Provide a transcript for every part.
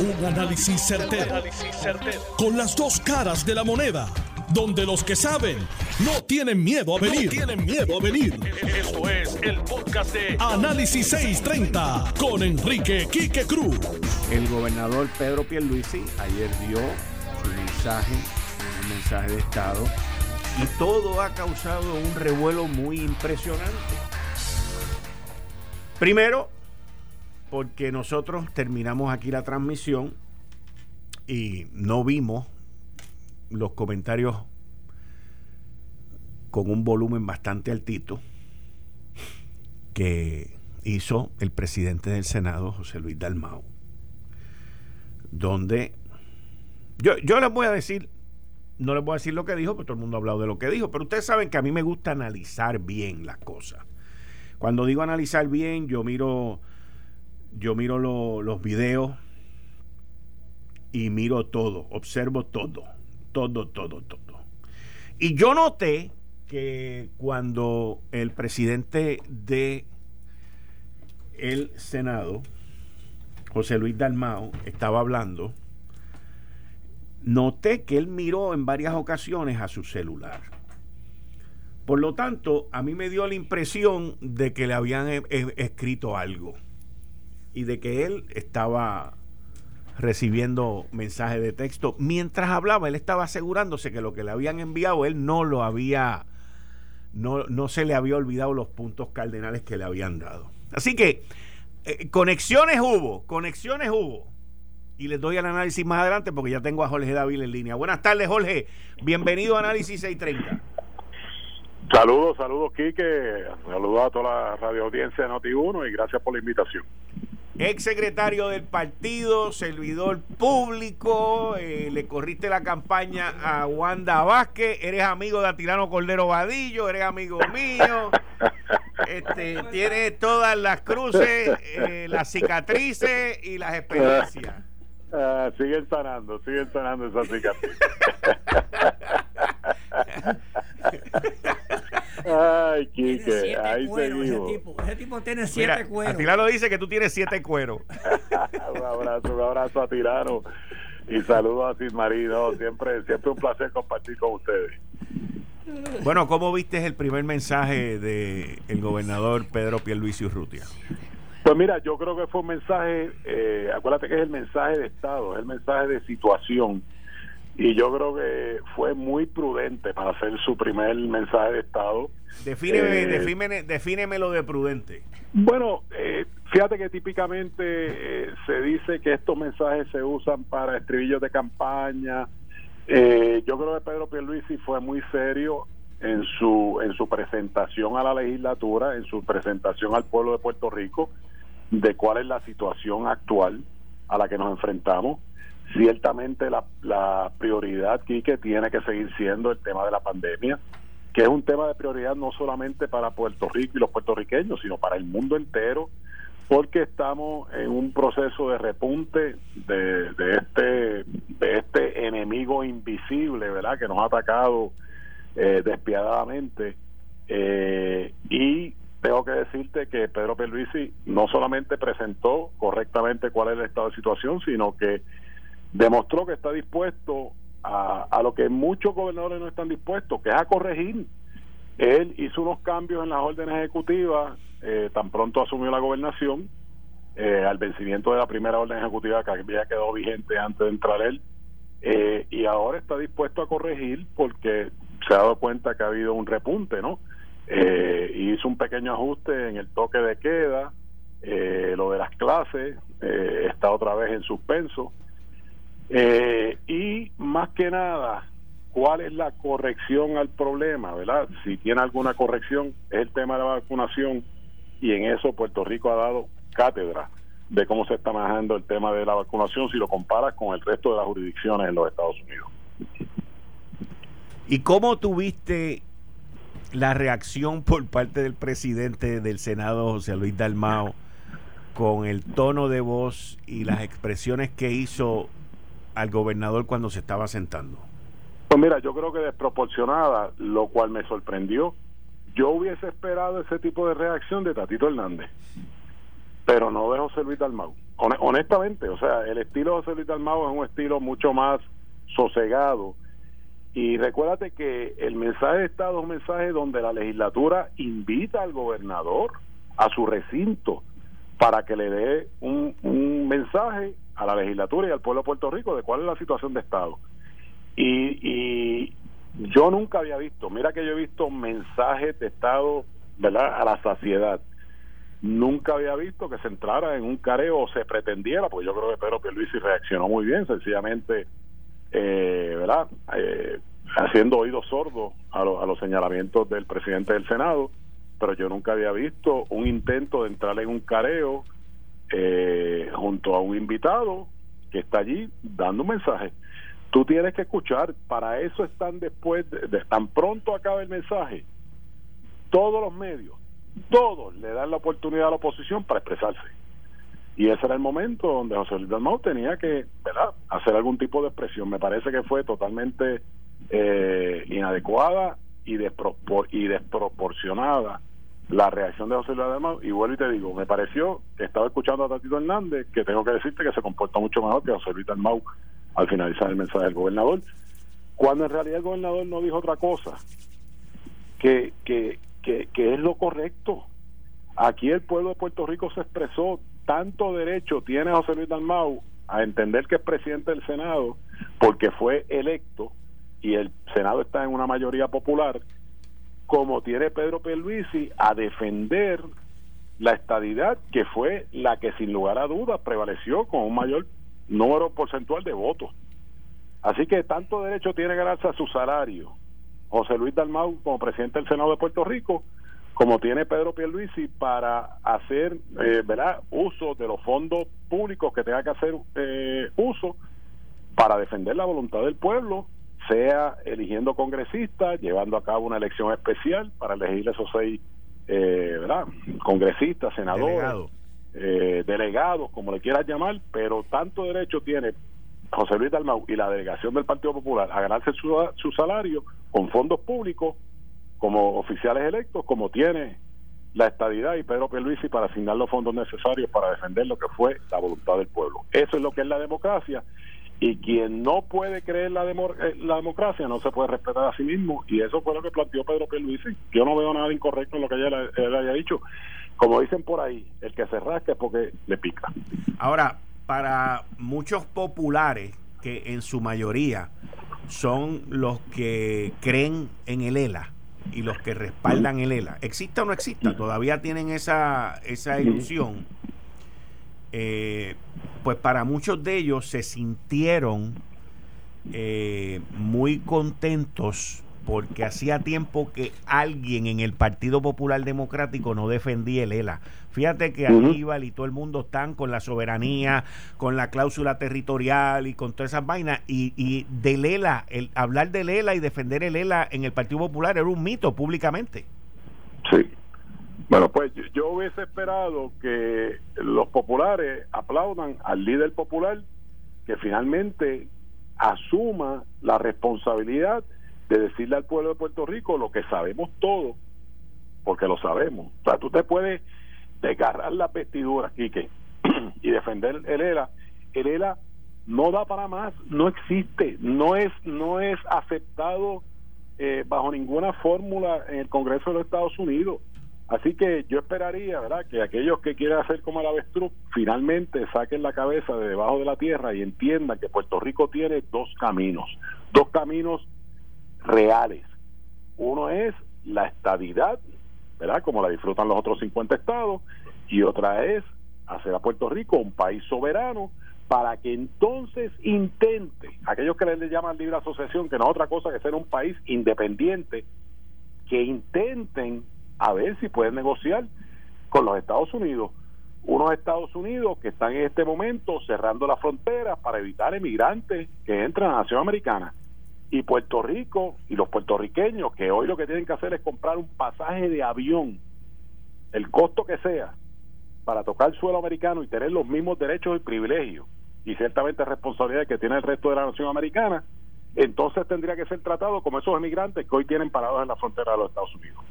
Un análisis certero, Con las dos caras de la moneda. Donde los que saben no tienen miedo a venir. tienen miedo a venir. Esto es el podcast de Análisis 630 con Enrique Quique Cruz. El gobernador Pedro Pierluisi ayer dio su mensaje, un mensaje de Estado, y todo ha causado un revuelo muy impresionante. Primero, porque nosotros terminamos aquí la transmisión y no vimos los comentarios con un volumen bastante altito que hizo el presidente del Senado, José Luis Dalmau, donde yo, yo les voy a decir, no les voy a decir lo que dijo, porque todo el mundo ha hablado de lo que dijo, pero ustedes saben que a mí me gusta analizar bien las cosas. Cuando digo analizar bien, yo miro yo miro los videos y miro todo, observo todo, todo, todo, todo. Y yo noté que cuando el presidente de el Senado, José Luis Dalmao, estaba hablando, noté que él miró en varias ocasiones a su celular. Por lo tanto, a mí me dio la impresión de que le habían e, e, escrito algo y de que él estaba recibiendo mensajes de texto. Mientras hablaba, él estaba asegurándose que lo que le habían enviado, él no lo había, no, no se le había olvidado los puntos cardenales que le habían dado. Así que eh, conexiones hubo, conexiones hubo. Y les doy el análisis más adelante porque ya tengo a Jorge David en línea. Buenas tardes, Jorge. Bienvenido a Análisis 630. Saludos, saludos, Quique. Saludos a toda la radio audiencia de Noti1 y gracias por la invitación ex secretario del partido, servidor público, eh, le corriste la campaña a Wanda Vázquez, eres amigo de Atilano Cordero Vadillo, eres amigo mío, este, tienes todas las cruces, eh, las cicatrices y las experiencias. Ah, siguen sanando, siguen sanando esas cicatrices. Ay, Quique, ahí seguimos. Ese tipo, ese tipo tiene siete cueros. Tirano dice que tú tienes siete cueros. un abrazo, un abrazo a Tirano y saludos a Sid Marino. Siempre, siempre un placer compartir con ustedes. Bueno, ¿cómo viste el primer mensaje del el gobernador Pedro Pierluisi Urrutia? Pues mira, yo creo que fue un mensaje, eh, acuérdate que es el mensaje de Estado, es el mensaje de situación y yo creo que fue muy prudente para hacer su primer mensaje de Estado. Defíneme, eh, defíneme, lo de prudente. Bueno, eh, fíjate que típicamente eh, se dice que estos mensajes se usan para estribillos de campaña. Eh, yo creo que Pedro Pierluisi fue muy serio en su en su presentación a la legislatura, en su presentación al pueblo de Puerto Rico de cuál es la situación actual a la que nos enfrentamos Ciertamente la, la prioridad, que tiene que seguir siendo el tema de la pandemia, que es un tema de prioridad no solamente para Puerto Rico y los puertorriqueños, sino para el mundo entero, porque estamos en un proceso de repunte de, de este de este enemigo invisible, ¿verdad? Que nos ha atacado eh, despiadadamente eh, y tengo que decirte que Pedro Pierluisi no solamente presentó correctamente cuál es el estado de situación, sino que demostró que está dispuesto a, a lo que muchos gobernadores no están dispuestos, que es a corregir. Él hizo unos cambios en las órdenes ejecutivas eh, tan pronto asumió la gobernación, eh, al vencimiento de la primera orden ejecutiva que había quedado vigente antes de entrar él, eh, y ahora está dispuesto a corregir porque se ha dado cuenta que ha habido un repunte, ¿no? hizo un pequeño ajuste en el toque de queda, lo de las clases está otra vez en suspenso. Eh, y más que nada, ¿cuál es la corrección al problema? ¿verdad? Si tiene alguna corrección, es el tema de la vacunación y en eso Puerto Rico ha dado cátedra de cómo se está manejando el tema de la vacunación si lo comparas con el resto de las jurisdicciones en los Estados Unidos. ¿Y cómo tuviste la reacción por parte del presidente del Senado, José Luis Dalmao, con el tono de voz y las expresiones que hizo al gobernador cuando se estaba sentando? Pues mira, yo creo que desproporcionada, lo cual me sorprendió. Yo hubiese esperado ese tipo de reacción de Tatito Hernández, pero no de José Luis Dalmau. honestamente, o sea, el estilo de José Luis Dalmau es un estilo mucho más sosegado. Y recuérdate que el mensaje de Estado es un mensaje donde la legislatura invita al gobernador a su recinto para que le dé un, un mensaje a la legislatura y al pueblo de Puerto Rico de cuál es la situación de Estado. Y, y yo nunca había visto, mira que yo he visto mensajes de Estado, ¿verdad?, a la saciedad nunca había visto que se entrara en un careo o se pretendiera, porque yo creo que Pedro Pierluisi reaccionó muy bien, sencillamente, eh, ¿verdad? Eh, haciendo oídos sordos a, a, los señalamientos del presidente del Senado, pero yo nunca había visto un intento de entrar en un careo eh, junto a un invitado que está allí dando un mensaje. Tú tienes que escuchar, para eso están después, de tan pronto acaba el mensaje, todos los medios todos le dan la oportunidad a la oposición para expresarse. Y ese era el momento donde José Luis Dalmau tenía que ¿verdad? hacer algún tipo de expresión. Me parece que fue totalmente eh, inadecuada y, y desproporcionada la reacción de José Luis Dalmau. Y vuelvo y te digo, me pareció que estaba escuchando a Tatito Hernández, que tengo que decirte que se comporta mucho mejor que José Luis Dalmau al finalizar el mensaje del gobernador, cuando en realidad el gobernador no dijo otra cosa que, que, que, es lo correcto. Aquí el pueblo de Puerto Rico se expresó, tanto derecho tiene José Luis Dalmau a entender que es presidente del Senado porque fue electo y el Senado está en una mayoría popular, como tiene Pedro Pierluisi a defender la estadidad que fue la que sin lugar a dudas prevaleció con un mayor número porcentual de votos. Así que tanto derecho tiene ganarse a su salario José Luis Dalmau como presidente del Senado de Puerto Rico, como tiene Pedro Pierluisi para hacer eh, ¿verdad? uso de los fondos públicos que tenga que hacer eh, uso para defender la voluntad del pueblo, sea eligiendo congresistas, llevando a cabo una elección especial para elegir esos seis eh, ¿verdad? congresistas, senadores, eh, delegados, como le quieras llamar, pero tanto derecho tiene José Luis Dalmau y la delegación del Partido Popular a ganarse su, su salario con fondos públicos como oficiales electos, como tiene la estadidad y Pedro Pierluisi para asignar los fondos necesarios para defender lo que fue la voluntad del pueblo. Eso es lo que es la democracia y quien no puede creer la, eh, la democracia no se puede respetar a sí mismo y eso fue lo que planteó Pedro Pierluisi. Yo no veo nada incorrecto en lo que ella él haya dicho. Como dicen por ahí, el que se rasca es porque le pica. Ahora, para muchos populares, que en su mayoría son los que creen en el ELA y los que respaldan el ELA, exista o no exista, todavía tienen esa, esa ilusión, eh, pues para muchos de ellos se sintieron eh, muy contentos porque hacía tiempo que alguien en el Partido Popular Democrático no defendía el ELA. Fíjate que Aníbal y todo el mundo están con la soberanía, con la cláusula territorial y con todas esas vainas. Y, y del ELA, el, hablar del ELA y defender el ELA en el Partido Popular era un mito públicamente. Sí. Bueno, pues yo hubiese esperado que los populares aplaudan al líder popular que finalmente asuma la responsabilidad de decirle al pueblo de Puerto Rico lo que sabemos todos, porque lo sabemos. O sea, tú te puedes desgarrar la vestidura, Quique, y defender el ELA. El ELA no da para más, no existe, no es, no es aceptado eh, bajo ninguna fórmula en el Congreso de los Estados Unidos. Así que yo esperaría, ¿verdad?, que aquellos que quieran hacer como el avestruz finalmente saquen la cabeza de debajo de la tierra y entiendan que Puerto Rico tiene dos caminos, dos caminos reales. Uno es la estadidad, ¿verdad? Como la disfrutan los otros 50 estados, y otra es hacer a Puerto Rico un país soberano para que entonces intente, aquellos que le llaman libre asociación, que no es otra cosa que ser un país independiente, que intenten a ver si pueden negociar con los Estados Unidos. Unos Estados Unidos que están en este momento cerrando las fronteras para evitar emigrantes que entran a la nación americana y Puerto Rico y los puertorriqueños que hoy lo que tienen que hacer es comprar un pasaje de avión, el costo que sea, para tocar el suelo americano y tener los mismos derechos y privilegios y ciertamente responsabilidades que tiene el resto de la nación americana, entonces tendría que ser tratado como esos emigrantes que hoy tienen parados en la frontera de los Estados Unidos.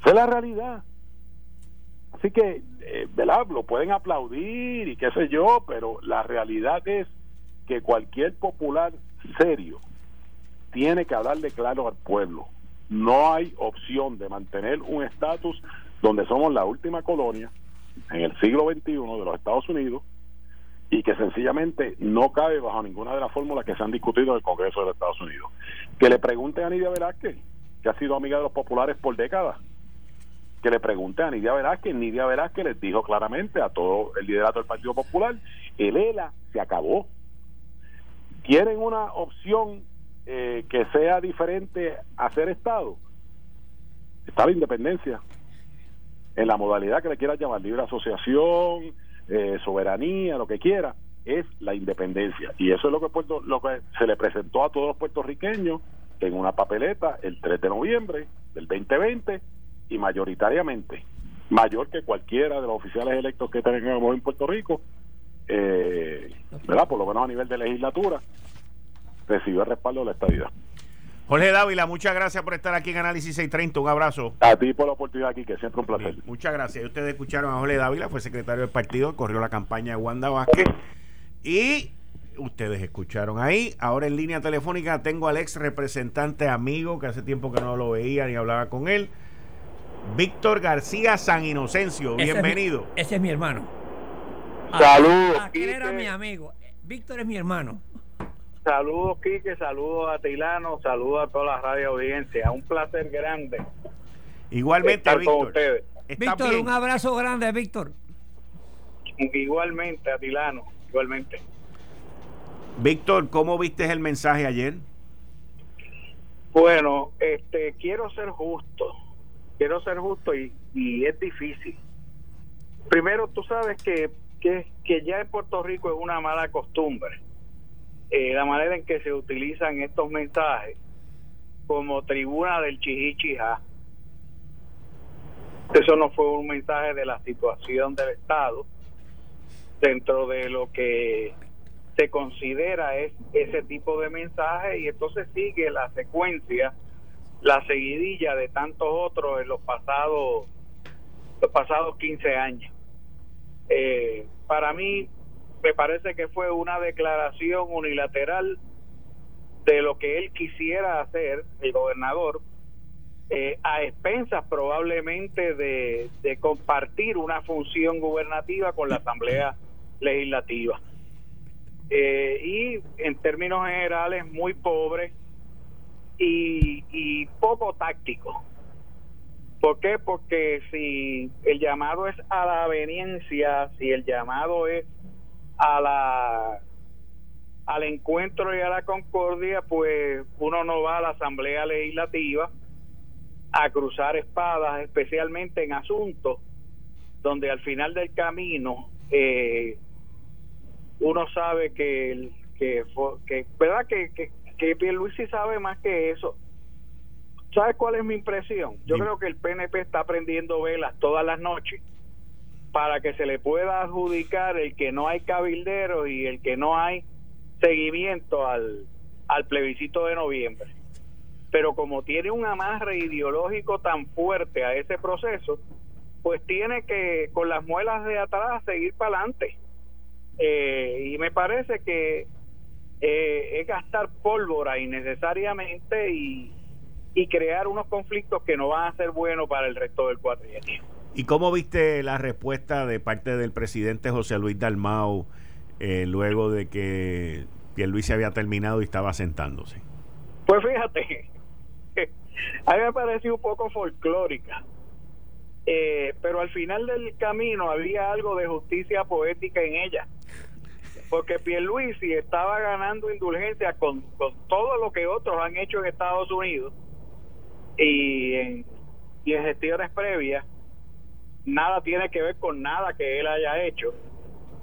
Esa es la realidad. Así que, eh. Lo pueden aplaudir y qué sé yo, pero la realidad es que cualquier popular serio tiene que hablarle claro al pueblo. No hay opción de mantener un estatus donde somos la última colonia en el siglo XXI de los Estados Unidos y que sencillamente no cabe bajo ninguna de las fórmulas que se han discutido en el Congreso de los Estados Unidos. Que le pregunte a Nidia Velázquez, que ha sido amiga de los populares por décadas, que le pregunte a Nidia Velázquez, Nidia Velázquez les dijo claramente a todo el liderato del Partido Popular, el ELA se acabó. ¿Quieren una opción eh, que sea diferente a ser Estado? Está la independencia, en la modalidad que le quieras llamar, libre asociación, eh, soberanía, lo que quiera, es la independencia. Y eso es lo que, Puerto, lo que se le presentó a todos los puertorriqueños en una papeleta el 3 de noviembre del 2020 y mayoritariamente, mayor que cualquiera de los oficiales electos que tenemos en Puerto Rico, eh, ¿verdad? Por lo menos a nivel de legislatura, recibió el respaldo de la estabilidad. Jorge Dávila, muchas gracias por estar aquí en Análisis 630. Un abrazo. A ti por la oportunidad aquí, que siempre un placer. muchas gracias. ustedes escucharon a Jorge Dávila, fue secretario del partido, corrió la campaña de Wanda Vázquez. Y ustedes escucharon ahí. Ahora en línea telefónica tengo al ex representante amigo, que hace tiempo que no lo veía ni hablaba con él, Víctor García San Inocencio. Bienvenido. ese es mi hermano. Saludos. Aquel era mi amigo. Víctor es mi hermano. Saludos, Quique, saludos a Tilano, saludos a toda la radio audiencia. Un placer grande. Igualmente, estar Con ustedes. Víctor, un abrazo grande, Víctor. Igualmente, a Tilano, igualmente. Víctor, ¿cómo viste el mensaje ayer? Bueno, este, quiero ser justo, quiero ser justo y, y es difícil. Primero, tú sabes que, que, ya en Puerto Rico es una mala costumbre eh, la manera en que se utilizan estos mensajes como tribuna del chihichija. Eso no fue un mensaje de la situación del Estado dentro de lo que se considera es ese tipo de mensaje y entonces sigue la secuencia, la seguidilla de tantos otros en los pasados los pasados 15 años. Eh, para mí me parece que fue una declaración unilateral de lo que él quisiera hacer, el gobernador, eh, a expensas probablemente de, compartir una función gubernativa con la Asamblea Legislativa. Eh, y en términos generales muy pobre y, y poco táctico. ¿Por qué? Porque si el llamado es a la aveniencia, si el llamado es a la al encuentro y a la concordia, pues uno no va a la Asamblea Legislativa a cruzar espadas, especialmente en asuntos donde al final del camino eh, uno sabe que que, que verdad que, que, que Pierluisi sabe más que eso. ¿Sabes cuál es mi impresión? Yo creo que el PNP está prendiendo velas todas las noches para que se le pueda adjudicar el que no hay cabildero y el que no hay seguimiento al, al plebiscito de noviembre. Pero como tiene un amarre ideológico tan fuerte a ese proceso, pues tiene que con las muelas de atrás seguir para adelante. Eh, y me parece que eh, es gastar pólvora innecesariamente y, y crear unos conflictos que no van a ser buenos para el resto del cuatrienio. ¿Y cómo viste la respuesta de parte del presidente José Luis Dalmau eh, luego de que Luis se había terminado y estaba sentándose? Pues fíjate, a mí me pareció un poco folclórica. Eh, pero al final del camino había algo de justicia poética en ella. Porque Pierluisi estaba ganando indulgencia con, con todo lo que otros han hecho en Estados Unidos y en, gestiones previas nada tiene que ver con nada que él haya hecho.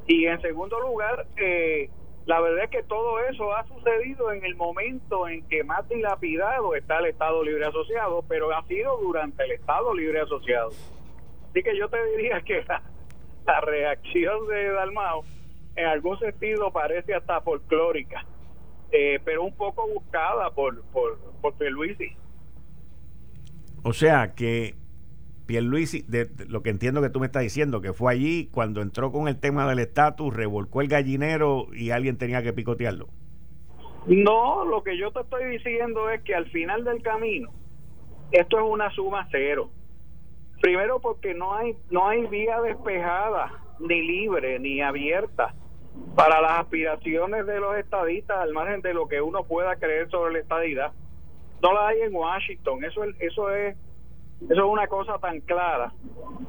Y en segundo lugar, eh, la verdad es que todo eso ha sucedido en el momento en que más dilapidado está el Estado Libre Asociado, pero ha sido durante el Estado Libre Asociado. Así que yo te diría que la, reacción de Dalmao en algún sentido parece hasta folclórica, eh, pero un poco buscada por, por, por Luisi. O sea que Pierluisi, de, de, lo que entiendo que tú me estás diciendo, que fue allí cuando entró con el tema del estatus, revolcó el gallinero y alguien tenía que picotearlo. No, lo que yo te estoy diciendo es que al final del camino, esto es una suma cero. Primero porque no hay, no hay vía despejada, ni libre, ni abierta para las aspiraciones de los estadistas al margen de lo que uno pueda creer sobre la estadidad. No la hay en Washington, eso es, eso es eso es una cosa tan clara.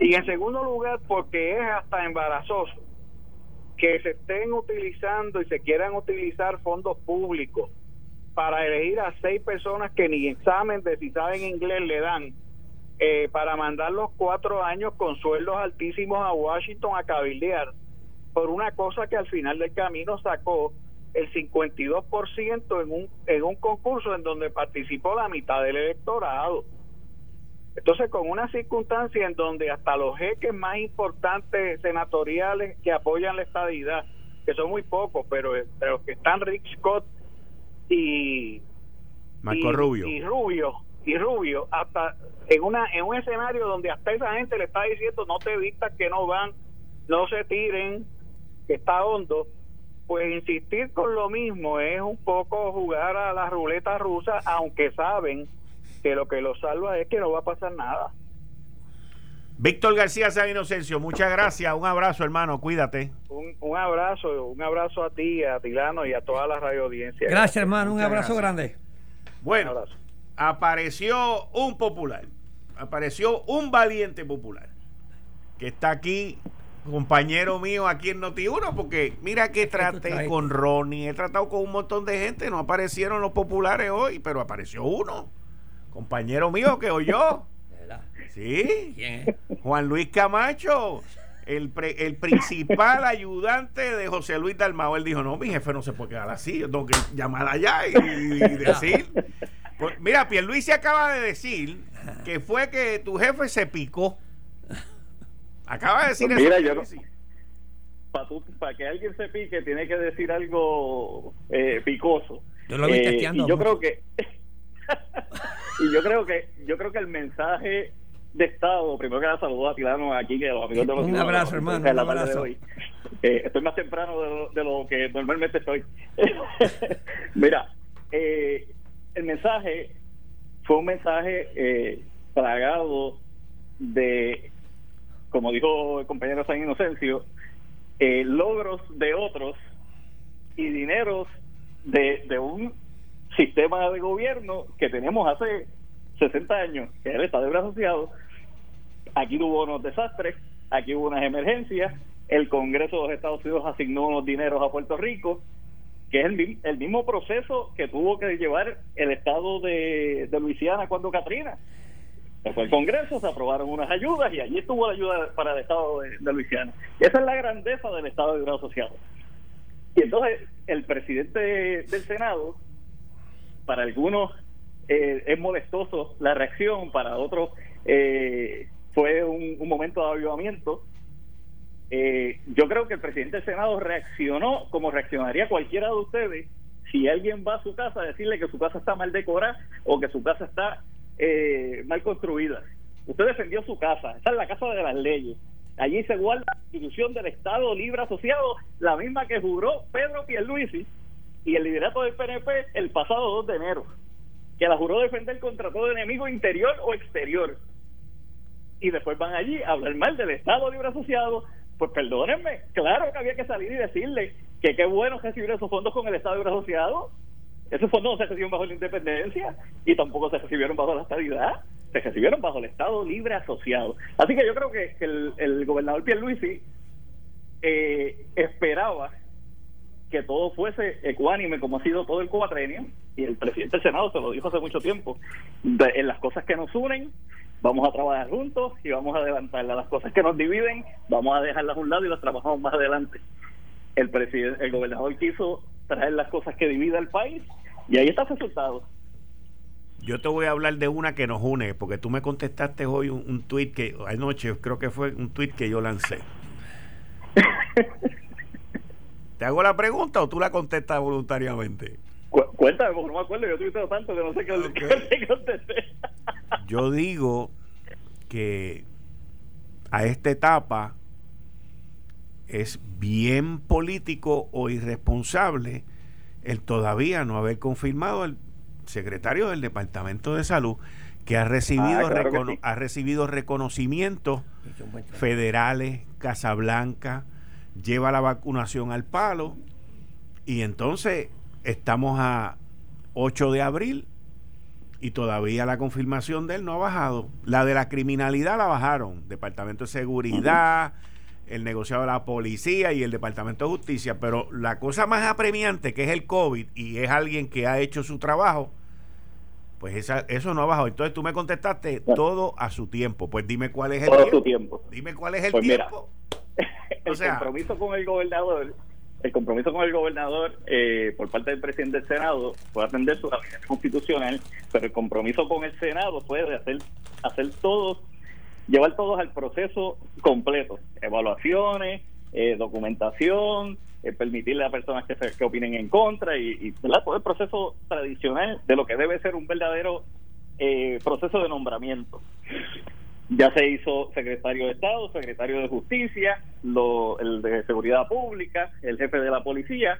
Y en segundo lugar, porque es hasta embarazoso que se estén utilizando y se quieran utilizar fondos públicos para elegir a seis personas que ni examen de si saben inglés le dan eh, para mandarlos cuatro años con sueldos altísimos a Washington a cabildear por una cosa que al final del camino sacó el 52% en un, en un concurso en donde participó la mitad del electorado. Entonces, con una circunstancia en donde hasta los jeques más importantes senatoriales que apoyan la estadidad, que son muy pocos, pero los que están Rick Scott y Marco Rubio y Rubio y Rubio hasta en una en un escenario donde hasta esa gente le está diciendo no te vistas que no van, no se tiren, que está hondo, pues insistir con lo mismo es un poco jugar a la ruleta rusa, aunque saben que lo que lo salva es que no va a pasar nada. Víctor García San Inocencio, muchas gracias, un abrazo hermano, cuídate. Un, un, abrazo, un abrazo a ti, a Tilano y a toda la radio audiencia. Gracias hermano, un abrazo gracias. grande. Bueno, abrazo. apareció un popular, apareció un valiente popular, que está aquí compañero mío aquí en Noti1, porque mira que traté con Ronnie, he tratado con un montón de gente, no aparecieron los populares hoy, pero apareció uno, compañero mío que oyó. Sí, Juan Luis Camacho, el, pre, el principal ayudante de José Luis Dalmao. Él dijo: No, mi jefe no se puede quedar así, yo tengo que llamar allá y, y decir. Pues, mira, Pierluis se acaba de decir que fue que tu jefe se picó. Acaba de decir pues mira, eso. Yo no, para, para que alguien se pique, tiene que decir algo eh, picoso. Yo lo vi eh, y yo creo que y yo creo que yo creo que el mensaje de Estado, primero que nada saludo a Tilano aquí, que los amigos de los Un abrazo, hermano. Un abrazo. Hoy. Eh, estoy más temprano de lo, de lo, que normalmente estoy. Mira, eh, el mensaje fue un mensaje eh, plagado de como dijo el compañero San Inocencio, eh, logros de otros y dineros de, de, un sistema de gobierno que tenemos hace 60 años, que es el Estado Libre Asociado. Aquí hubo unos desastres, aquí hubo unas emergencias, el Congreso de los Estados Unidos asignó unos dineros a Puerto Rico, que es el, el mismo proceso que tuvo que llevar el Estado de, de Luisiana cuando Katrina se fue el Congreso, se aprobaron unas ayudas y allí estuvo la ayuda para el Estado de, Luisiana. Esa es la grandeza del Estado de Libre Asociado. Y entonces el presidente del Senado, para algunos eh, es molestoso la reacción, para otros eh, fue un, un, momento de avivamiento. Eh, yo creo que el presidente del Senado reaccionó como reaccionaría cualquiera de ustedes si alguien va a su casa a decirle que su casa está mal decorada o que su casa está eh, mal construida. Usted defendió su casa, esa es la casa de las leyes. Allí se guarda la institución del Estado Libre Asociado, la misma que juró Pedro Pierluisi y el liderato del PNP el pasado 2 de enero, que la juró defender contra todo enemigo interior o exterior. Y después van allí a hablar mal del Estado Libre Asociado. Pues perdónenme, claro que había que salir y decirle que qué bueno recibir esos fondos con el Estado Libre Asociado, esos fondos no se recibieron bajo la independencia y tampoco se recibieron bajo la estabilidad, se recibieron bajo el Estado libre asociado. Así que yo creo que el, el gobernador Pierluisi eh, esperaba que todo fuese ecuánime como ha sido todo el cuatrenio y el presidente del Senado se lo dijo hace mucho tiempo en las cosas que nos unen vamos a trabajar juntos y vamos a adelantarlas las cosas que nos dividen vamos a dejarlas a un lado y las trabajamos más adelante el presidente el gobernador quiso traer las cosas que divide al país y ahí está el resultado. Yo te voy a hablar de una que nos une, porque tú me contestaste hoy un, un tuit que anoche creo que fue un tuit que yo lancé. ¿Te hago la pregunta o tú la contestas voluntariamente? Cu cuéntame, porque no me acuerdo, yo tuiteo tanto que no sé qué, okay. qué contesté. yo digo que a esta etapa es bien político o irresponsable el todavía no haber confirmado el secretario del Departamento de Salud que ha recibido, ah, ha recibido reconocimientos federales, Casablanca, lleva la vacunación al palo y entonces estamos a 8 de abril y todavía la confirmación de él no ha bajado. La de la criminalidad la bajaron, Departamento de Seguridad, el negociado de la policía y el Departamento de Justicia, pero la cosa más apremiante que es el COVID y es alguien que ha hecho su trabajo, pues esa, eso no ha bajado. Entonces tú me contestaste todo a su tiempo. Pues dime cuál es el tiempo. tiempo. Dime cuál es el pues tiempo. el compromiso con el gobernador el compromiso con el gobernador eh, por parte del presidente del Senado puede atender su gabinete constitucional, pero el compromiso con el Senado puede hacer, hacer todos, llevar todos al proceso completo, evaluaciones, eh, documentación, eh, permitirle a personas que, se, opinen en contra y, todo el proceso tradicional de lo que debe ser un verdadero proceso de nombramiento. Ya se hizo secretario de Estado, secretario de Justicia, lo, el de Seguridad Pública, el jefe de la policía,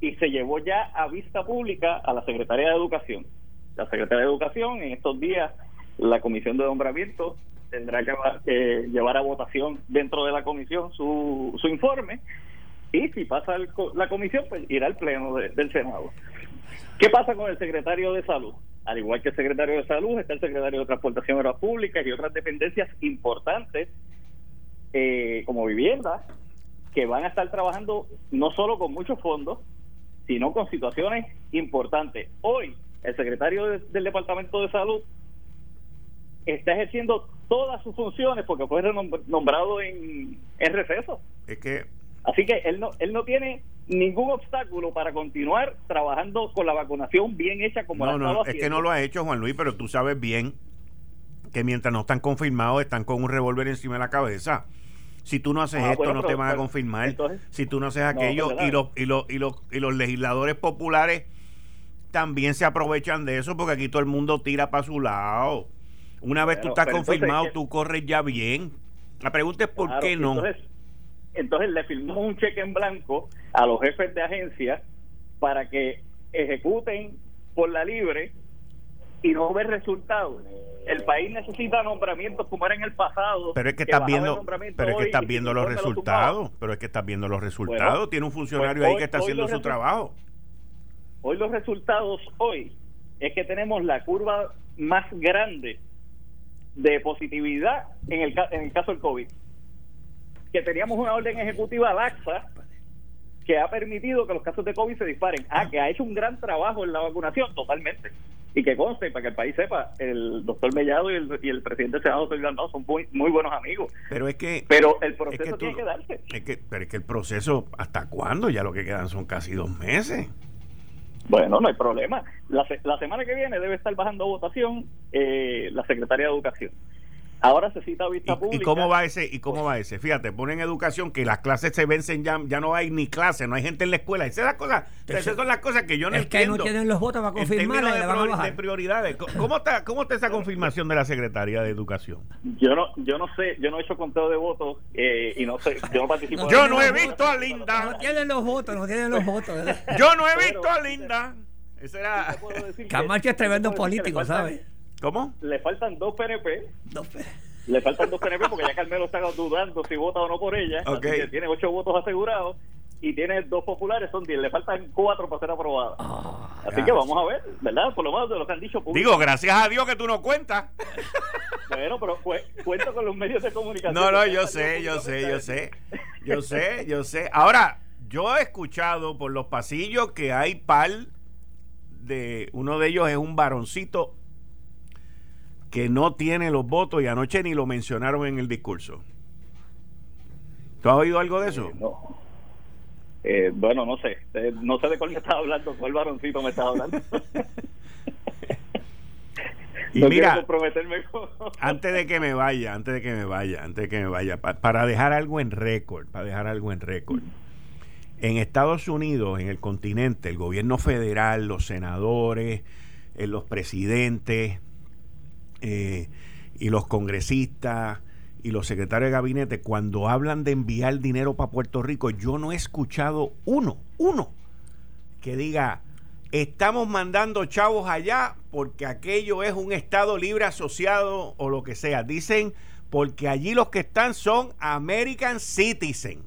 y se llevó ya a vista pública a la Secretaría de Educación. La Secretaría de Educación, en estos días, la Comisión de Nombramiento tendrá que, llevar a votación dentro de la comisión su, su informe, y si pasa la comisión, pues irá al Pleno del Senado. ¿Qué pasa con el secretario de Salud? al igual que el secretario de Salud, está el secretario de Transportación Aérea Pública y otras dependencias importantes eh, como vivienda que van a estar trabajando no solo con muchos fondos, sino con situaciones importantes. Hoy, el secretario del Departamento de Salud está ejerciendo todas sus funciones porque fue nombrado en, en receso. Es que Así que él no, él no tiene ningún obstáculo para continuar trabajando con la vacunación bien hecha como no, no, es que no lo ha hecho Juan Luis, pero tú sabes bien que mientras no están confirmados están con un revólver encima de la cabeza. Si tú no haces ah, esto, no te van a confirmar. si tú no haces aquello, y, los, y, los, y, los, y los legisladores populares también se aprovechan de eso porque aquí todo el mundo tira para su lado. Una vez tú estás confirmado, tú corres ya bien. La pregunta es por qué no entonces le firmó un cheque en blanco a los jefes de agencia para que ejecuten por la libre y no ver resultados. El país necesita nombramientos como era en el pasado. Pero es que, estás viendo, pero es que estás viendo los resultados. Pero es que estás viendo los resultados. Tiene un funcionario pues ahí que está haciendo su trabajo. Hoy los resultados hoy es que tenemos la curva más grande de positividad en el, en el caso del COVID que teníamos una orden ejecutiva laxa que ha permitido que los casos de COVID se disparen. Ah, que ha hecho un gran trabajo en la vacunación, totalmente. Y que conste, para que el país sepa, el doctor Mellado y el, y el presidente del Senado, doctor son muy, muy buenos amigos. Pero es que... Pero el proceso tiene que darse. Es que, pero es que el proceso, ¿hasta cuándo? Ya lo que quedan son casi dos meses. Bueno, no hay problema. La, la semana que viene debe estar bajando votación eh, la Secretaría de Educación. Ahora se cita vista pública. ¿Y cómo va ese? ¿Y cómo va ese? Fíjate, ponen educación que las clases se vencen ya, ya no hay ni clases, no hay gente en la escuela. Esas, las cosas, esas son las cosas que yo no es entiendo. que no tienen los votos para confirmar de, prioridades. ¿Cómo está, ¿Cómo está esa confirmación de la Secretaría de Educación? Yo no, yo no sé, yo no he hecho conteo de votos eh, y no sé, yo no participo. yo no he visto a Linda. No tienen los votos, no tienen los votos. yo no he visto a Linda. Ese era. Camacho es tremendo político, ¿sabes? ¿Cómo? Le faltan dos PNP. Dos PNP le faltan dos PNP porque ya Carmelo está dudando si vota o no por ella. tiene ocho votos asegurados y tiene dos populares, son diez. Le faltan cuatro para ser aprobadas. Ah, así que vamos a ver, ¿verdad? Por lo menos de lo que han dicho Digo, gracias a Dios que tú no cuentas. bueno, pero cuento con los medios de comunicación. No, no, yo sé, yo sé, yo sé. Yo sé, yo sé. Ahora, yo he escuchado por los pasillos que hay par de. Uno de ellos es un varoncito que no tiene los votos y anoche ni lo mencionaron en el discurso. ¿Tú has oído algo de eso? Eh, no. Eh, bueno, no sé. Eh, no sé de cuál me estaba hablando, cuál varoncito me estaba hablando. y mira, antes de que me vaya, antes de que me vaya, antes de que me vaya, para dejar algo en récord, para dejar algo en récord. En Estados Unidos, en el continente, el gobierno federal, los senadores, los presidentes, eh, y los congresistas y los secretarios de gabinete, cuando hablan de enviar dinero para Puerto Rico, yo no he escuchado uno, uno, que diga, estamos mandando chavos allá porque aquello es un Estado libre asociado o lo que sea. Dicen, porque allí los que están son American Citizen.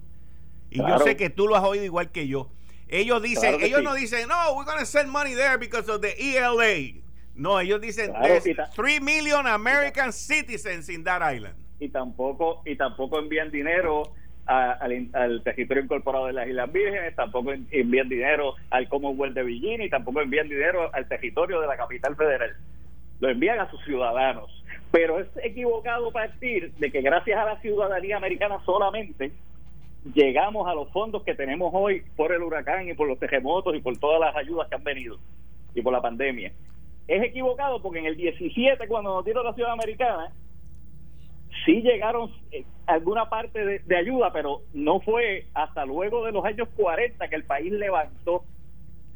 Y yo sé que tú lo has oído igual que yo. Ellos dicen, ellos no dicen, no, we're going to send money there because of the ELA. No, ellos dicen, there's 3 million American citizens in that island. Y tampoco, y tampoco envían dinero al, territorio incorporado de las Islas Vírgenes, tampoco envían dinero al Commonwealth de Virginia y tampoco envían dinero al territorio de la capital federal. Lo envían a sus ciudadanos. Pero es equivocado partir de que gracias a la ciudadanía americana solamente llegamos a los fondos que tenemos hoy por el huracán y por los terremotos y por todas las ayudas que han venido y por la pandemia. Es equivocado porque en el 17, cuando nos dieron la ciudad americana, sí llegaron eh, alguna parte de, ayuda, pero no fue hasta luego de los años 40 que el país levantó.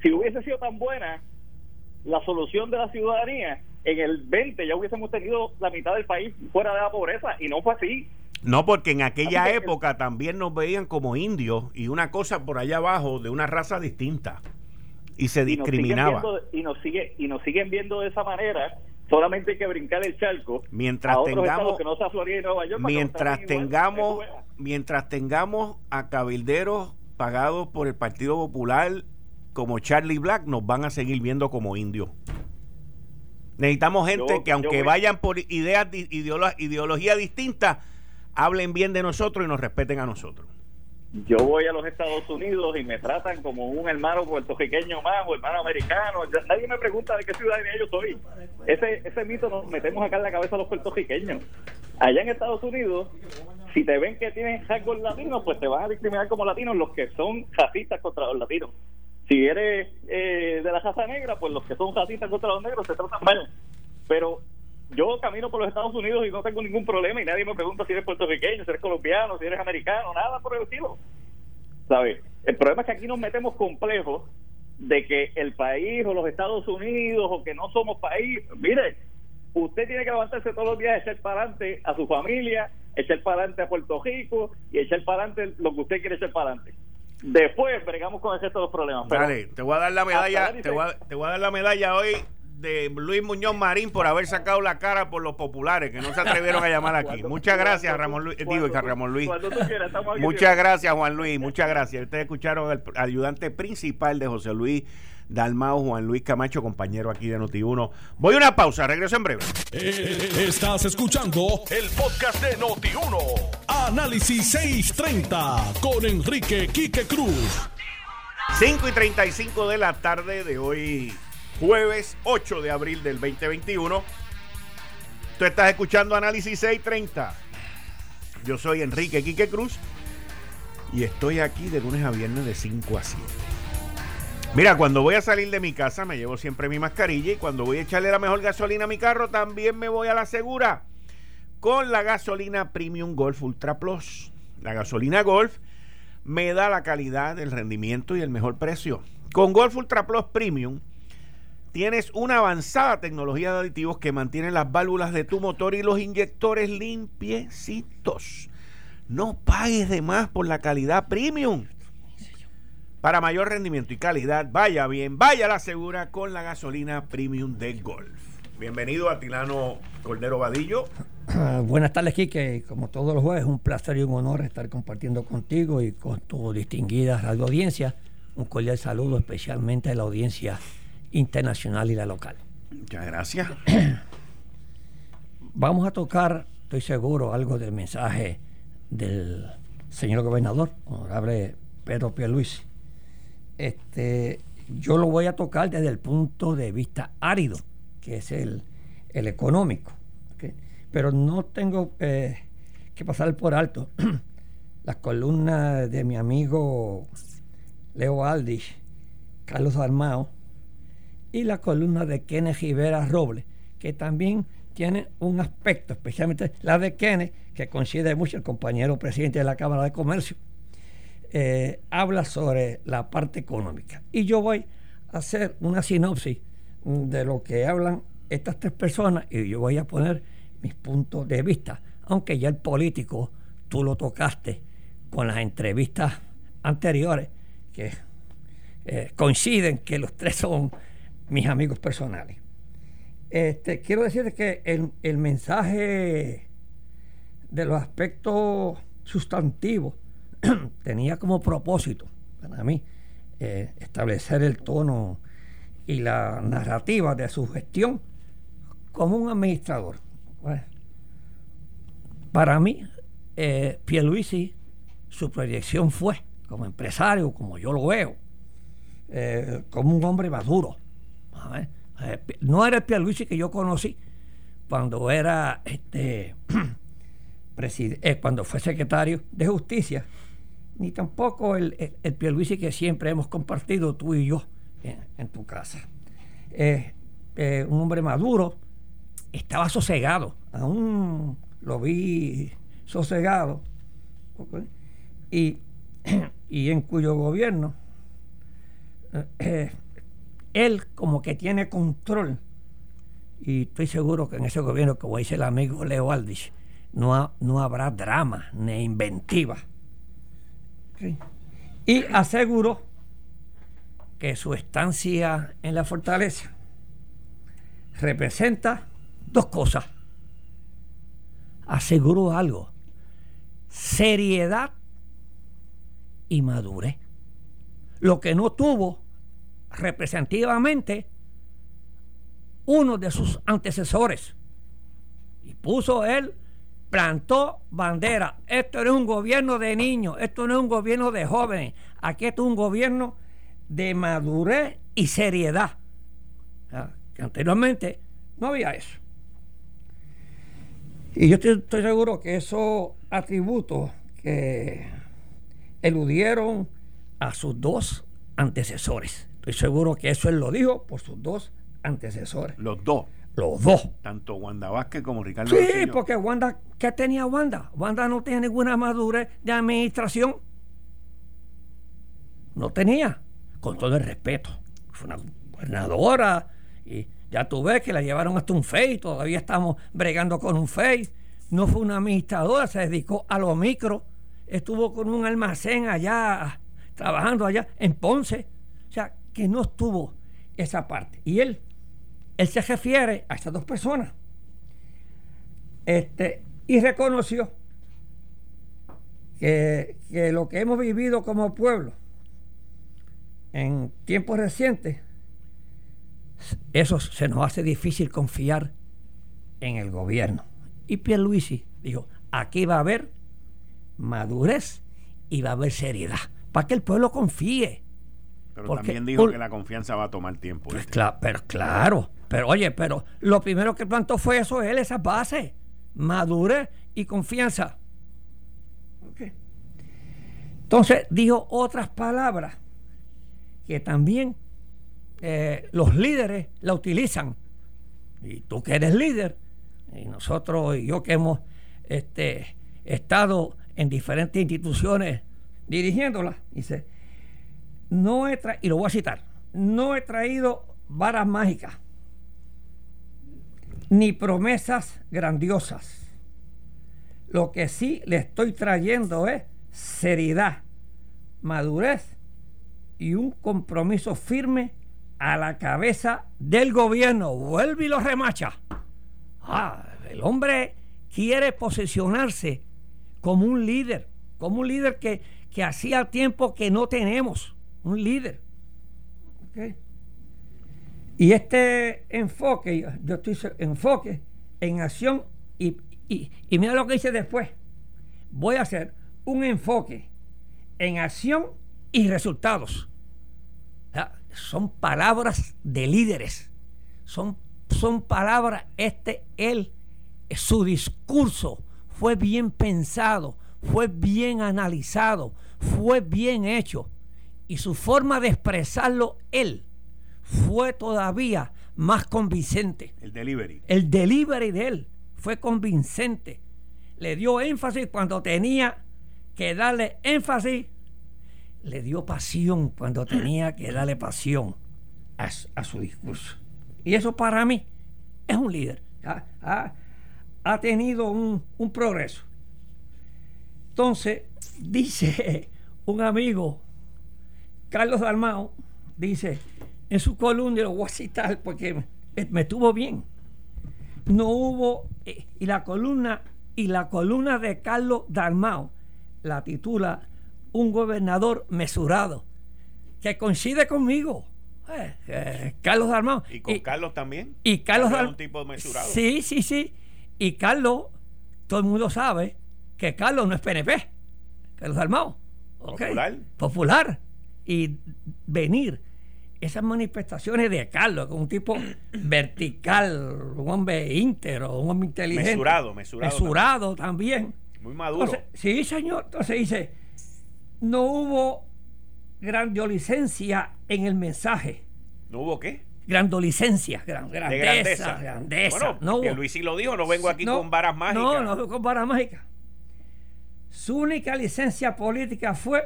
Si hubiese sido tan buena la solución de la ciudadanía, en el 20 ya hubiésemos tenido la mitad del país fuera de la pobreza y no fue así. No, porque en aquella época también nos veían como indios y una cosa por allá abajo de una raza distinta y se discriminaba. Y nos, sigue, y nos siguen viendo de esa manera solamente hay que brincar el charco mientras tengamos mientras tengamos mientras tengamos a cabilderos pagados por el Partido Popular como Charlie Black nos van a seguir viendo como indios. Necesitamos gente que aunque vayan por ideas ideología distintas hablen bien de nosotros y nos respeten a nosotros yo voy a los Estados Unidos y me tratan como un hermano puertorriqueño más o hermano americano. Nadie me pregunta de qué ciudadanía yo soy. Ese, ese mito nos metemos acá en la cabeza a los puertorriqueños. Allá en Estados Unidos, si te ven que tienes rasgos latinos, pues te van a discriminar como latinos los que son racistas contra los latinos. Si eres eh, de la raza negra, pues los que son racistas contra los negros se tratan mal. Pero yo camino por los Estados Unidos y no tengo ningún problema y nadie me pregunta si eres puertorriqueño, si eres colombiano, si eres americano, nada por el estilo. ¿Sabes? El problema es que aquí nos metemos complejos de que el país o los Estados Unidos o que no somos país, mire, usted tiene que levantarse todos los días, echar para adelante a su familia, echar para adelante a Puerto Rico y echar para adelante lo que usted quiere echar para adelante. Después bregamos con el resto de los problemas. Dale, te voy a dar la medalla, te voy te voy a dar la medalla hoy de Luis Muñoz Marín por haber sacado la cara por los populares que no se atrevieron a llamar aquí. Muchas gracias, Ramón Luis. Digo, Ramón Luis. Muchas gracias, Juan Luis. Muchas gracias. Ustedes escucharon al ayudante principal de José Luis Dalmao, Juan Luis Camacho, compañero aquí de Noti1. Voy a una pausa, regreso en breve. Eh, estás escuchando el podcast de Noti1. Análisis 630 con Enrique Quique Cruz. 5 y 35 de la tarde de hoy jueves 8 de abril del 2021. Tú estás escuchando Análisis 630. Yo soy Enrique Quique Cruz y estoy aquí de lunes a viernes de 5 a 7. Mira, cuando voy a salir de mi casa me llevo siempre mi mascarilla y cuando voy a echarle la mejor gasolina a mi carro también me voy a la segura con la gasolina Premium Golf Ultra Plus. La gasolina Golf me da la calidad, el rendimiento y el mejor precio. Con Golf Ultra Plus Premium tienes una avanzada tecnología de aditivos que mantienen las válvulas de tu motor y los inyectores limpiecitos. No pagues de más por la calidad premium. Para mayor rendimiento y calidad, vaya bien, vaya la segura con la gasolina premium de Golf. Bienvenido a Tilano Cordero Vadillo. buenas tardes, Kike. Como todos los jueves, un placer y un honor estar compartiendo contigo y con tu distinguida radio audiencia. Un cordial saludo especialmente a la audiencia internacional y la local. Muchas gracias. Vamos a tocar, estoy seguro, algo del mensaje del señor gobernador, honorable Pedro Pierluisi. Este, yo lo voy a tocar desde el punto de vista árido, que es el, el económico. Pero no tengo eh, que pasar por alto las columnas de mi amigo Leo Aldich, Carlos Armao, y la columna de Kenneth Rivera Robles, que también tiene un aspecto, especialmente la de Kenneth, que coincide mucho el compañero presidente de la Cámara de Comercio, eh, habla sobre la parte económica. Y yo voy a hacer una sinopsis de lo que hablan estas tres personas y yo voy a poner mis puntos de vista, aunque ya el político tú lo tocaste con las entrevistas anteriores, que eh, coinciden que los tres son mis amigos personales. Este, quiero decirte que el, mensaje de los aspectos sustantivos tenía como propósito para mí eh, establecer el tono y la narrativa de su gestión como un administrador. para mí, eh, Pierluisi, su proyección fue como empresario, como yo lo veo, eh, como un hombre maduro. Eh, no era el Pierluisi que yo conocí cuando era este eh, cuando fue secretario de justicia, ni tampoco el, el, Pierluisi que siempre hemos compartido tú y yo en, tu casa. un hombre maduro, estaba sosegado, aún lo vi sosegado, y en cuyo gobierno él como que tiene control. Y estoy seguro que en ese gobierno, como dice el amigo Leo Aldrich, no, no habrá drama ni inventiva. Y aseguró que su estancia en la fortaleza representa dos cosas. Aseguró algo, seriedad y madurez. Lo que no tuvo representativamente uno de sus antecesores. Y puso él, plantó bandera. Esto no es un gobierno de niños, esto no es un gobierno de jóvenes, aquí esto es un gobierno de madurez y seriedad. que anteriormente no había eso. Y yo estoy, estoy seguro que esos atributos que eludieron a sus dos antecesores Estoy seguro que eso él lo dijo por sus dos antecesores. Los dos. Los dos. Tanto Wanda Vázquez como Ricardo Sí, porque Wanda, ¿qué tenía Wanda? Wanda no tiene ninguna madurez de administración. No tenía. Con todo el respeto. Fue una gobernadora y ya tú ves que la llevaron hasta un FEI, todavía estamos bregando con un FEI. No fue una administradora, se dedicó a lo micro. Estuvo con un almacén allá, trabajando allá en Ponce. Que no estuvo esa parte. Y él, él se refiere a estas dos personas. Este, y reconoció que, que lo que hemos vivido como pueblo en tiempos recientes, eso se nos hace difícil confiar en el gobierno. Y Pierluisi dijo, aquí va a haber madurez y va a haber seriedad, para que el pueblo confíe. Pero también dijo que la confianza va a tomar tiempo. Pues pero claro, pero oye, pero lo primero que plantó fue eso, él, esa base, madurez y confianza. Entonces dijo otras palabras que también eh, los líderes la utilizan. Y tú que eres líder, y nosotros y yo que hemos este, estado en diferentes instituciones dirigiéndolas, dice, no he traído, y lo voy a citar, no he traído varas mágicas, ni promesas grandiosas. Lo que sí le estoy trayendo es seriedad, madurez y un compromiso firme a la cabeza del gobierno. Vuelve y lo remacha. Ah, el hombre quiere posicionarse como un líder, como un líder que, que hacía tiempo que no tenemos un líder. Y este enfoque, yo estoy enfoque en acción y, mira lo que dice después. Voy a hacer un enfoque en acción y resultados. son palabras de líderes. Son, son palabras, este, él, su discurso fue bien pensado, fue bien analizado, fue bien hecho y su forma de expresarlo él fue todavía más convincente. El delivery. El delivery de él fue convincente. Le dio énfasis cuando tenía que darle énfasis. Le dio pasión cuando tenía que darle pasión a, su discurso. Y eso para mí es un líder. A, ha tenido un, un progreso. Entonces, dice un amigo, Carlos Dalmao, dice en su columna, lo voy a citar porque me, estuvo bien. No hubo, eh, y la columna, y la columna de Carlos Dalmao la titula Un gobernador mesurado, que coincide conmigo. Eh, eh, Carlos Dalmao. ¿Y con Carlos también? Y Carlos Dalmao. un tipo mesurado. Sí, sí, sí. Y Carlos, todo el mundo sabe que Carlos no es PNP. Carlos Dalmao. Popular. Popular. Y venir esas manifestaciones de Carlos, un tipo vertical, un hombre íntegro, un hombre inteligente. Mesurado, mesurado. Mesurado también. Muy maduro. sí, señor. Entonces dice, no hubo grandiolicencia en el mensaje. ¿No hubo qué? Grandolicencia, gran, grandeza, grandeza. Bueno, no Luis sí lo dijo, no vengo aquí con varas mágicas. No, no con varas mágicas. Su única licencia política fue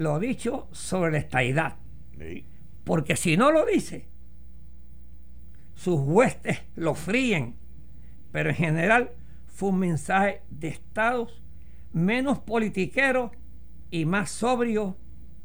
lo dicho sobre la estaidad. Sí. Porque si no lo dice, sus huestes lo fríen. Pero en general fue un mensaje de estados menos politiqueros y más sobrio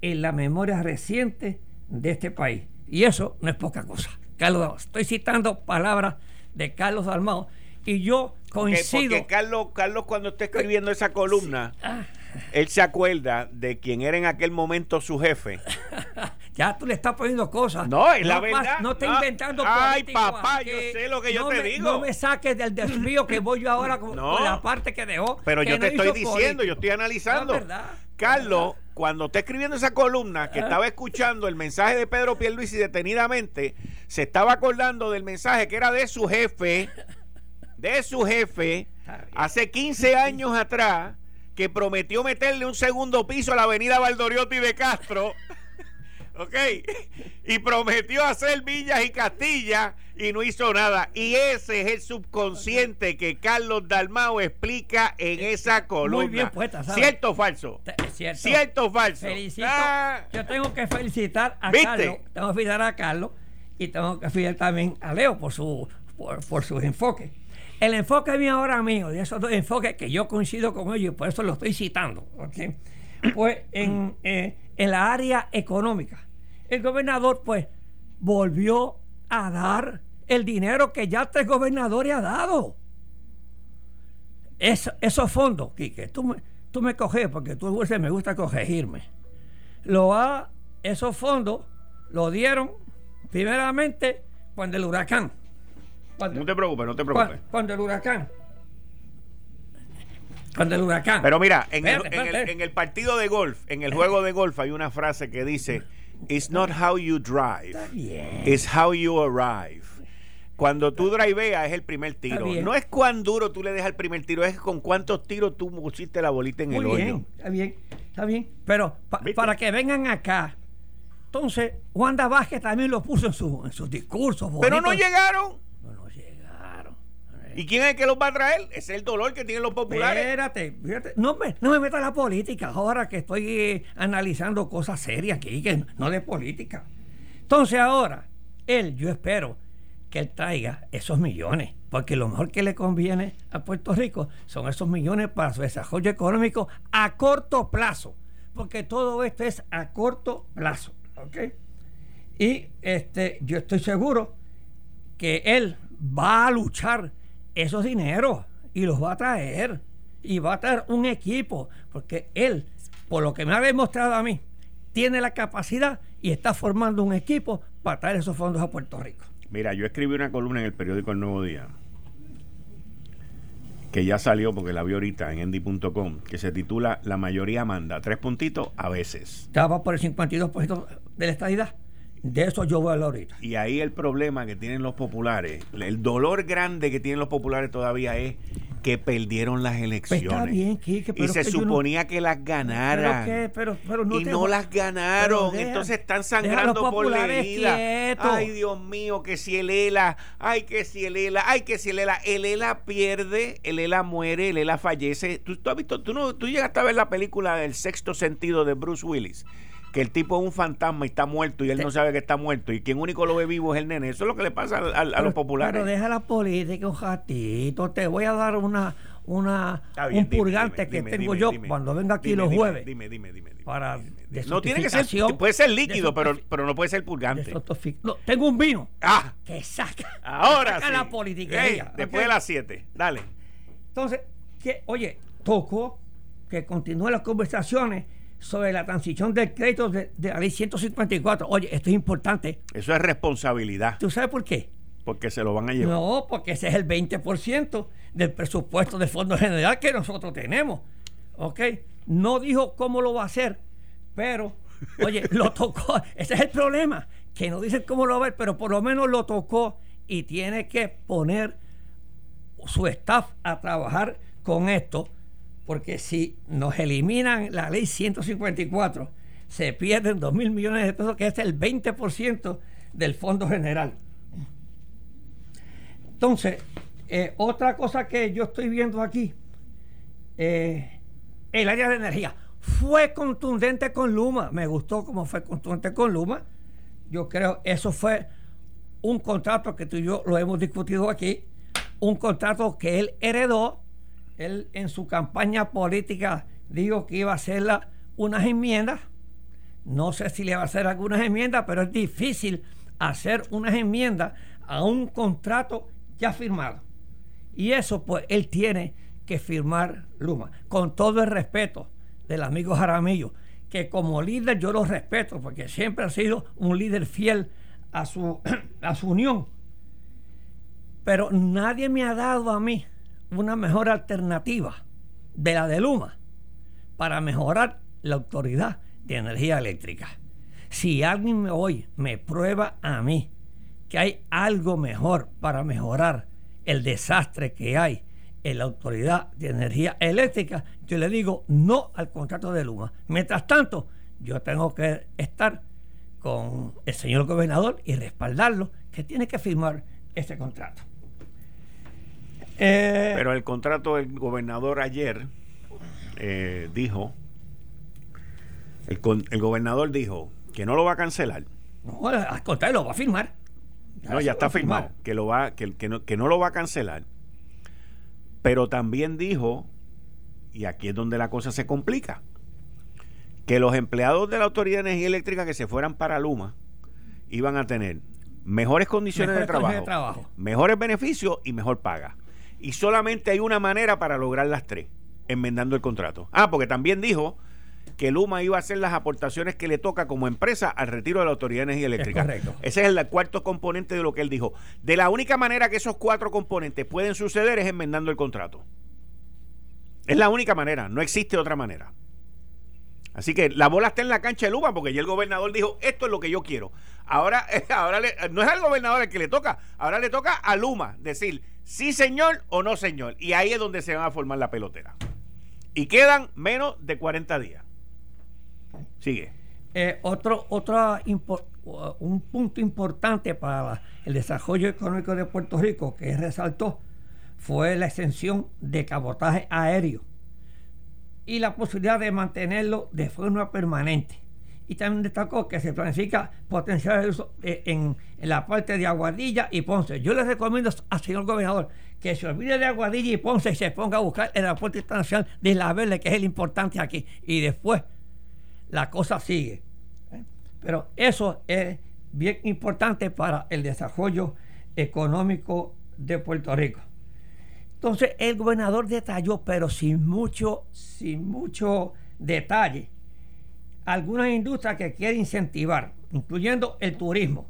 en la memoria reciente de este país. Y eso no es poca cosa. Carlos, estoy citando palabras de Carlos Dalmao y yo coincido. Porque, Carlos, Carlos cuando está escribiendo esa columna, ah. Él se acuerda de quien era en aquel momento su jefe Ya tú le estás poniendo cosas. No, es la verdad. No está inventando Ay, papá, yo sé lo que yo te digo. No me saques del desvío que voy yo ahora con, la parte que dejó. Pero yo te estoy diciendo, yo estoy analizando. Carlos, cuando está escribiendo esa columna, que estaba escuchando el mensaje de Pedro Pierluisi detenidamente, se estaba acordando del mensaje que era de su jefe, de su jefe, hace 15 años atrás, que prometió meterle un segundo piso a la avenida Valdoriotti de Castro. ¿ok? Y prometió hacer villas y castillas y no hizo nada. Y ese es el subconsciente que Carlos Dalmao explica en esa columna. Muy bien puesta, ¿Cierto o falso? cierto. ¿Cierto o falso? Felicito. Ah. Yo tengo que felicitar a Carlos. Tengo que felicitar a Carlos y tengo que felicitar también a Leo por su por, por sus enfoques. El enfoque mío ahora mío, de esos dos enfoques que yo coincido con ellos, por eso lo estoy citando, pues en, eh, en la área económica el gobernador pues volvió a dar el dinero que ya tres gobernadores ha dado. esos fondos, Quique, tú me, tú me coges porque tú me gusta corregirme. Lo ha, esos fondos lo dieron primeramente cuando el huracán. No te preocupes, no te preocupes. Cuando, el huracán. Cuando el huracán. Pero mira, en, el, en el partido de golf, en el juego de golf hay una frase que dice It's not how you drive, it's how you arrive. Cuando tú driveas es el primer tiro. No es cuán duro tú le dejas el primer tiro, es con cuántos tiros tú pusiste la bolita en el hoyo. Está bien, está bien. Pero para que vengan acá, entonces Wanda Vázquez también lo puso en, su, en sus discursos. Pero no llegaron. ¿Y quién es el que los va a traer? Es el dolor que tienen los populares. Espérate, fíjate. No me, no me metas la política ahora que estoy eh, analizando cosas serias aquí, que no de política. Entonces ahora, él, yo espero que él traiga esos millones, porque lo mejor que le conviene a Puerto Rico son esos millones para su desarrollo económico a corto plazo, porque todo esto es a corto plazo, ¿ok? Y este, yo estoy seguro que él va a luchar esos dineros y los va a traer. Y va a traer un equipo, porque él, por lo que me ha demostrado a mí, tiene la capacidad y está formando un equipo para traer esos fondos a Puerto Rico. Mira, yo escribí una columna en el periódico El Nuevo Día, que ya salió porque la vi ahorita en endy.com, que se titula La mayoría manda, tres puntitos a veces. Estaba por el 52% de la estadidad. De eso yo voy a hablar ahorita. Y ahí el problema que tienen los populares, el dolor grande que tienen los populares todavía es que perdieron las pues elecciones. y se suponía que las ganaran. y no las ganaron. Entonces están sangrando por la herida. Ay, Dios mío, que si el ELA, ay, que si el ELA, ay, que si el ELA. El ELA pierde, el ELA muere, el ELA fallece. ¿Tú, has visto, tú, no, tú llegaste a ver la película del sexto sentido de Bruce Willis que el tipo es un fantasma y está muerto y él no sabe que está muerto y quien único lo ve vivo es el nene. Eso es lo que le pasa a, los populares. Pero deja la política un ratito. Te voy a dar una, una un purgante que tengo yo cuando venga aquí los jueves. Dime, dime, dime. Para no tiene que ser, puede ser líquido, pero, pero no puede ser purgante. No, tengo un vino ah, que saca, ahora sí. la política. después de las 7, dale. Entonces, que, oye, tocó que continúen las conversaciones sobre la transición del crédito de, la ley 154. Oye, esto es importante. Eso es responsabilidad. ¿Tú sabes por qué? Porque se lo van a llevar. No, porque ese es el 20% del presupuesto del Fondo General que nosotros tenemos. ¿Ok? No dijo cómo lo va a hacer, pero, oye, lo tocó. Ese es el problema, que no dicen cómo lo va a ver, pero por lo menos lo tocó y tiene que poner su staff a trabajar con esto porque si nos eliminan la ley 154, se pierden 2 mil millones de pesos, que es el 20% del Fondo General. Entonces, eh, otra cosa que yo estoy viendo aquí, eh, el área de energía. Fue contundente con Luma, me gustó como fue contundente con Luma. Yo creo eso fue un contrato que tú y yo lo hemos discutido aquí, un contrato que él heredó él en su campaña política dijo que iba a hacer unas enmiendas. No sé si le va a hacer algunas enmiendas, pero es difícil hacer unas enmiendas a un contrato ya firmado. Y eso pues él tiene que firmar Luma, con todo el respeto del amigo Jaramillo, que como líder yo lo respeto, porque siempre ha sido un líder fiel a su, a su unión. Pero nadie me ha dado a mí una mejor alternativa de la de Luma para mejorar la autoridad de energía eléctrica. Si alguien hoy me prueba a mí que hay algo mejor para mejorar el desastre que hay en la autoridad de energía eléctrica, yo le digo no al contrato de Luma. Mientras tanto, yo tengo que estar con el señor gobernador y respaldarlo, que tiene que firmar ese contrato. Eh, Pero el contrato del gobernador ayer eh, dijo, el, el, gobernador dijo que no lo va a cancelar. No, al contrario, lo va a firmar. no, ya está firmado, que, lo va, que, que, no, que no lo va a cancelar. Pero también dijo, y aquí es donde la cosa se complica, que los empleados de la Autoridad de Energía Eléctrica que se fueran para Luma iban a tener mejores condiciones, de, trabajo, de trabajo, mejores beneficios y mejor paga. Y solamente hay una manera para lograr las tres, enmendando el contrato. Ah, porque también dijo que Luma iba a hacer las aportaciones que le toca como empresa al retiro de la Autoridad de Energía Eléctrica. correcto. Ese es el cuarto componente de lo que él dijo. De la única manera que esos cuatro componentes pueden suceder es enmendando el contrato. Es la única manera, no existe otra manera. Así que la bola está en la cancha de Luma porque ya el gobernador dijo, esto es lo que yo quiero. Ahora, ahora no es al gobernador el que le toca, ahora le toca a Luma decir, sí señor o no señor. Y ahí es donde se van a formar la pelotera. Y quedan menos de 40 días. Sigue. Eh, otro, otro un punto importante para el desarrollo económico de Puerto Rico que resaltó fue la extensión de cabotaje aéreo y la posibilidad de mantenerlo de forma permanente y también destacó que se planifica potenciar el uso en, la parte de Aguadilla y Ponce. Yo les recomiendo al señor gobernador que se olvide de Aguadilla y Ponce y se ponga a buscar el aeropuerto internacional de La Verde, que es el importante aquí. Y después la cosa sigue. ¿eh? Pero eso es bien importante para el desarrollo económico de Puerto Rico. Entonces el gobernador detalló, pero sin mucho, sin mucho detalle, algunas industrias que quiere incentivar, incluyendo el turismo.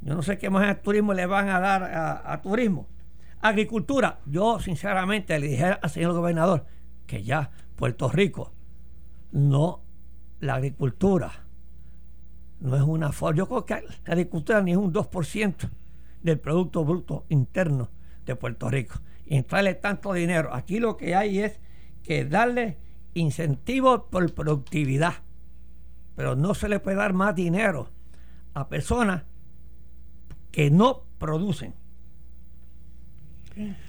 yo no sé qué más turismo le van a dar a, turismo. Agricultura, yo sinceramente le dije al señor gobernador que ya Puerto Rico no, la agricultura no es una forma. Yo creo que la agricultura ni es un 2% del Producto Bruto Interno de Puerto Rico. Y entrarle tanto dinero. Aquí lo que hay es que darle incentivos por productividad pero no se le puede dar más dinero a personas que no producen.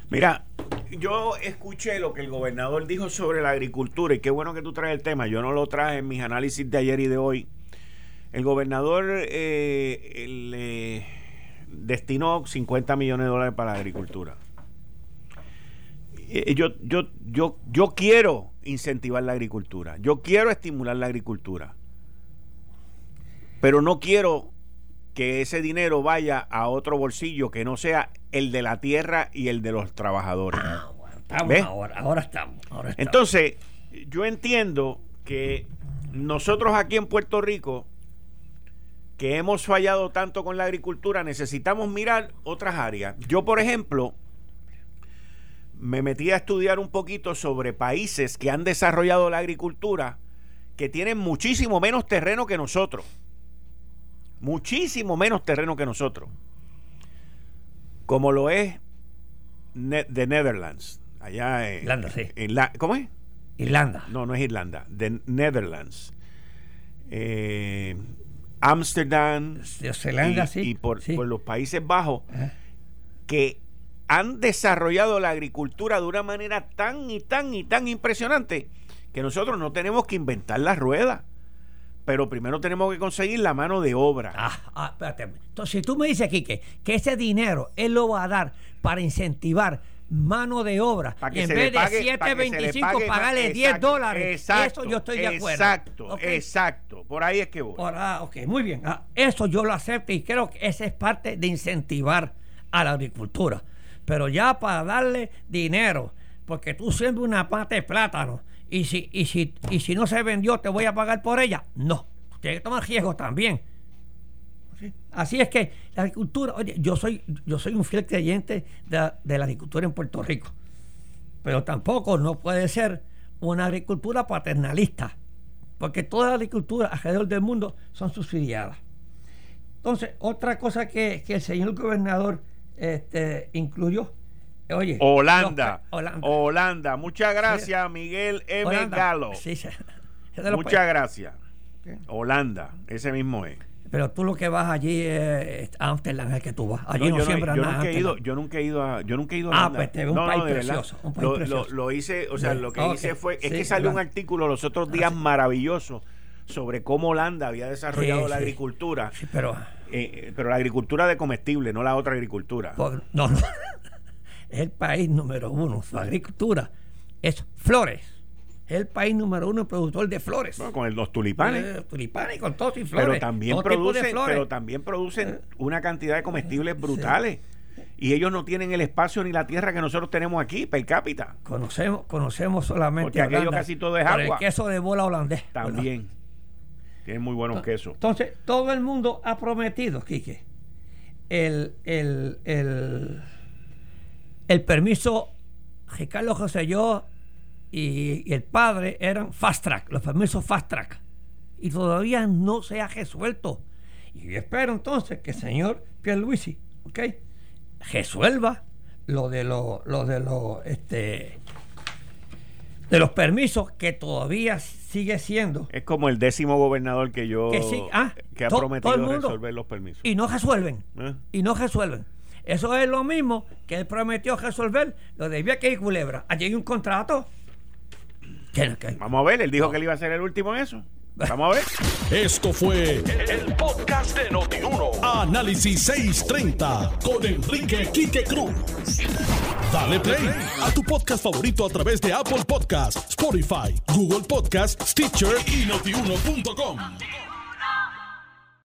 Mira, yo escuché lo que el gobernador dijo sobre la agricultura y qué bueno que tú traes el tema. Yo no lo traje en mis análisis de ayer y de hoy. El gobernador eh, le destinó 50 millones de dólares para la agricultura. Eh, yo, yo, yo, yo quiero incentivar la agricultura. Yo quiero estimular la agricultura. Pero no quiero que ese dinero vaya a otro bolsillo que no sea el de la tierra y el de los trabajadores. Ah, ahora, ahora estamos, Entonces, yo entiendo que nosotros aquí en Puerto Rico, que hemos fallado tanto con la agricultura, necesitamos mirar otras áreas. Yo, por ejemplo, me metí a estudiar un poquito sobre países que han desarrollado la agricultura que tienen muchísimo menos terreno que nosotros. Muchísimo menos terreno que nosotros. Como lo es de Netherlands. Allá en Irlanda, sí. ¿Cómo es? Irlanda. No, no es Irlanda. De Netherlands. Eh, Amsterdam. y, sí. Y por, los Países Bajos. Que han desarrollado la agricultura de una manera tan y tan y tan impresionante que nosotros no tenemos que inventar la rueda. Pero primero tenemos que conseguir la mano de obra. Ah, ah espérate. Entonces, si tú me dices aquí que, que ese dinero él lo va a dar para incentivar mano de obra en vez de 7.25 pagarle 10 dólares, eso yo estoy de acuerdo. Exacto, exacto. Por ahí es que voy. ah, ok, muy bien. Ah, eso yo lo acepto y creo que esa es parte de incentivar a la agricultura. Pero ya para darle dinero, porque tú siembras una pata de plátano y si, y si, y si no se vendió te voy a pagar por ella, no. Tienes que tomar riesgos también. Así es que la agricultura, oye, yo soy, yo soy un fiel creyente de, de, la agricultura en Puerto Rico, pero tampoco no puede ser una agricultura paternalista, porque toda la agricultura alrededor del mundo son subsidiadas. Entonces, otra cosa que, que el señor gobernador este, incluyó. Oye, Holanda, Holanda. Muchas gracias, Miguel M. Galo. Muchas gracias. Holanda, ese mismo es. Pero tú lo que vas allí es Amsterdam, es que tú vas. Allí no, yo siembras yo Nunca he ido, yo nunca he ido a, yo nunca he ido a Ah, pues te un país precioso. Un país lo, precioso. Lo, hice, o sea, lo que hice fue, es que salió un artículo los otros días ah, maravilloso sobre cómo Holanda había desarrollado la agricultura. pero eh, pero la agricultura de comestible, no la otra agricultura. no, no. Es el país número uno. Su agricultura es flores. Es el país número uno productor de flores. con los tulipanes. Eh, tulipanes con todo y flores. Pero también producen, pero también producen eh. una cantidad de comestibles brutales. Y ellos no tienen el espacio ni la tierra que nosotros tenemos aquí, per cápita. Conocemos, conocemos solamente. Porque aquello casi todo es agua. el queso de bola holandés. También. Tiene muy buenos quesos. Entonces, todo el mundo ha prometido, Quique, el, el, el, permiso que Carlos José yo y, el padre eran fast track, los permisos fast track. Y todavía no se ha resuelto. Y yo espero entonces que el señor Pierluisi, ¿ok? Resuelva lo de lo, lo de lo, este, de los permisos que todavía sigue siendo. Es como el décimo gobernador que yo que, ah, ha prometido resolver los permisos. Y no resuelven. ¿Eh? Y no resuelven. Eso es lo mismo que él prometió resolver lo de Vía que Culebra. Allí hay un contrato. Vamos a ver, él dijo que él iba a ser el último en eso. Vamos a ver. Esto fue el, podcast de Notiuno. Análisis 630 con Enrique Quique Cruz. Dale play a tu podcast favorito a través de Apple Podcasts, Spotify, Google Podcasts, Stitcher y notiuno.com.